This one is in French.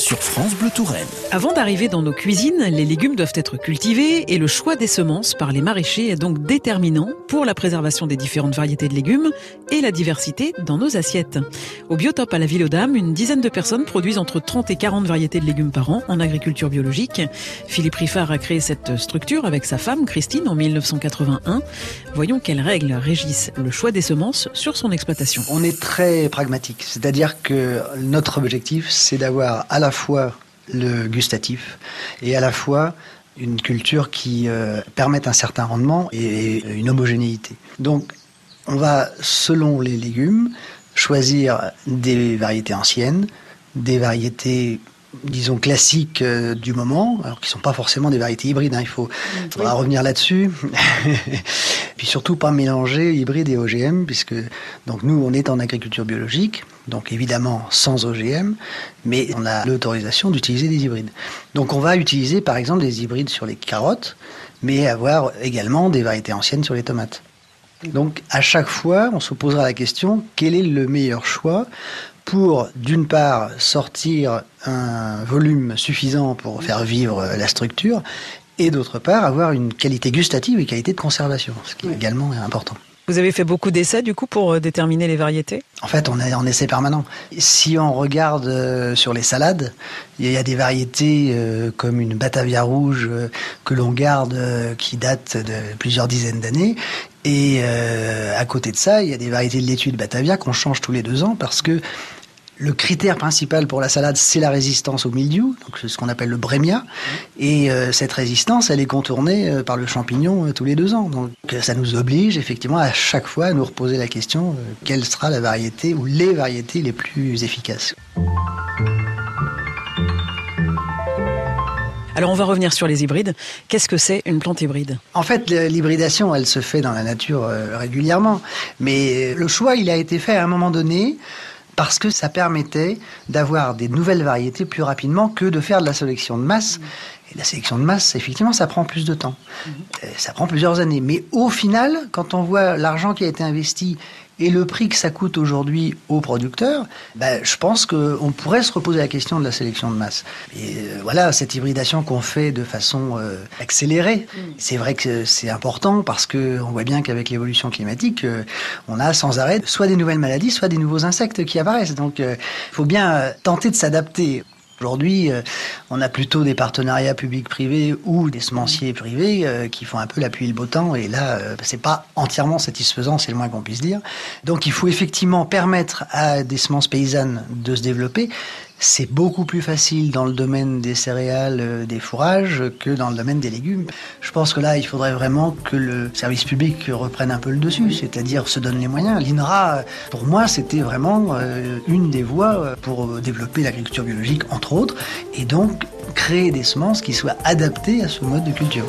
sur France Bleu Touraine. Avant d'arriver dans nos cuisines, les légumes doivent être cultivés et le choix des semences par les maraîchers est donc déterminant pour la préservation des différentes variétés de légumes et la diversité dans nos assiettes. Au Biotope à la Ville aux Dames, une dizaine de personnes produisent entre 30 et 40 variétés de légumes par an en agriculture biologique. Philippe Riffard a créé cette structure avec sa femme Christine en 1981. Voyons quelles règles régissent le choix des semences sur son exploitation. On est très pragmatique, c'est-à-dire que notre objectif c'est d'avoir à la fois le gustatif et à la fois une culture qui euh, permette un certain rendement et une homogénéité. Donc, on va, selon les légumes, choisir des variétés anciennes, des variétés disons classiques euh, du moment, alors qui sont pas forcément des variétés hybrides. Hein, il faut, faudra revenir là-dessus. Puis surtout pas mélanger hybride et OGM, puisque donc nous on est en agriculture biologique, donc évidemment sans OGM, mais on a l'autorisation d'utiliser des hybrides. Donc on va utiliser par exemple des hybrides sur les carottes, mais avoir également des variétés anciennes sur les tomates. Donc à chaque fois, on se posera la question quel est le meilleur choix pour, d'une part, sortir un volume suffisant pour faire vivre la structure, et d'autre part, avoir une qualité gustative et qualité de conservation, ce qui est également important. Vous avez fait beaucoup d'essais du coup pour euh, déterminer les variétés? En fait, on est en essai permanent. Si on regarde euh, sur les salades, il y a des variétés euh, comme une Batavia rouge que l'on garde qui date de plusieurs dizaines d'années. Et à côté de ça, il y a des variétés de laitue de Batavia qu'on change tous les deux ans parce que le critère principal pour la salade, c'est la résistance au mildiou, donc ce qu'on appelle le brémia. Et euh, cette résistance, elle est contournée euh, par le champignon euh, tous les deux ans. Donc ça nous oblige effectivement à chaque fois à nous reposer la question quelle sera la variété ou les variétés les plus efficaces. Alors on va revenir sur les hybrides. Qu'est-ce que c'est une plante hybride? En fait, l'hybridation, elle se fait dans la nature régulièrement. Mais le choix, il a été fait à un moment donné parce que ça permettait d'avoir des nouvelles variétés plus rapidement que de faire de la sélection de masse. Et la sélection de masse, effectivement, ça prend plus de temps. Mhm. Euh, ça prend plusieurs années. Mais au final, quand on voit l'argent qui a été investi et le prix que ça coûte aujourd'hui aux producteurs, ben, je pense qu'on pourrait se reposer la question de la sélection de masse. Et euh, voilà, cette hybridation qu'on fait de façon euh, accélérée, mm. c'est vrai que c'est important parce que on voit bien qu'avec l'évolution climatique, euh, on a sans arrêt soit des nouvelles maladies, soit des nouveaux insectes qui apparaissent. Donc, il faut bien tenter de s'adapter. Aujourd'hui, on a plutôt des partenariats publics-privés ou des semenciers privés euh, qui font un peu l'appui le beau temps. Et là, euh, c'est pas entièrement satisfaisant, c'est le moins qu'on puisse dire. Donc, il faut effectivement permettre à des semences paysannes de se développer. C'est beaucoup plus facile dans le domaine des céréales, euh, des fourrages, que dans le domaine des légumes. Je pense que là, il faudrait vraiment que le service public reprenne un peu le dessus, c'est-à-dire se donne les moyens. L'INRA, pour moi, c'était vraiment euh, une des voies euh, pour développer l'agriculture biologique, entre autres, et donc créer des semences qui soient adaptées à ce mode de culture.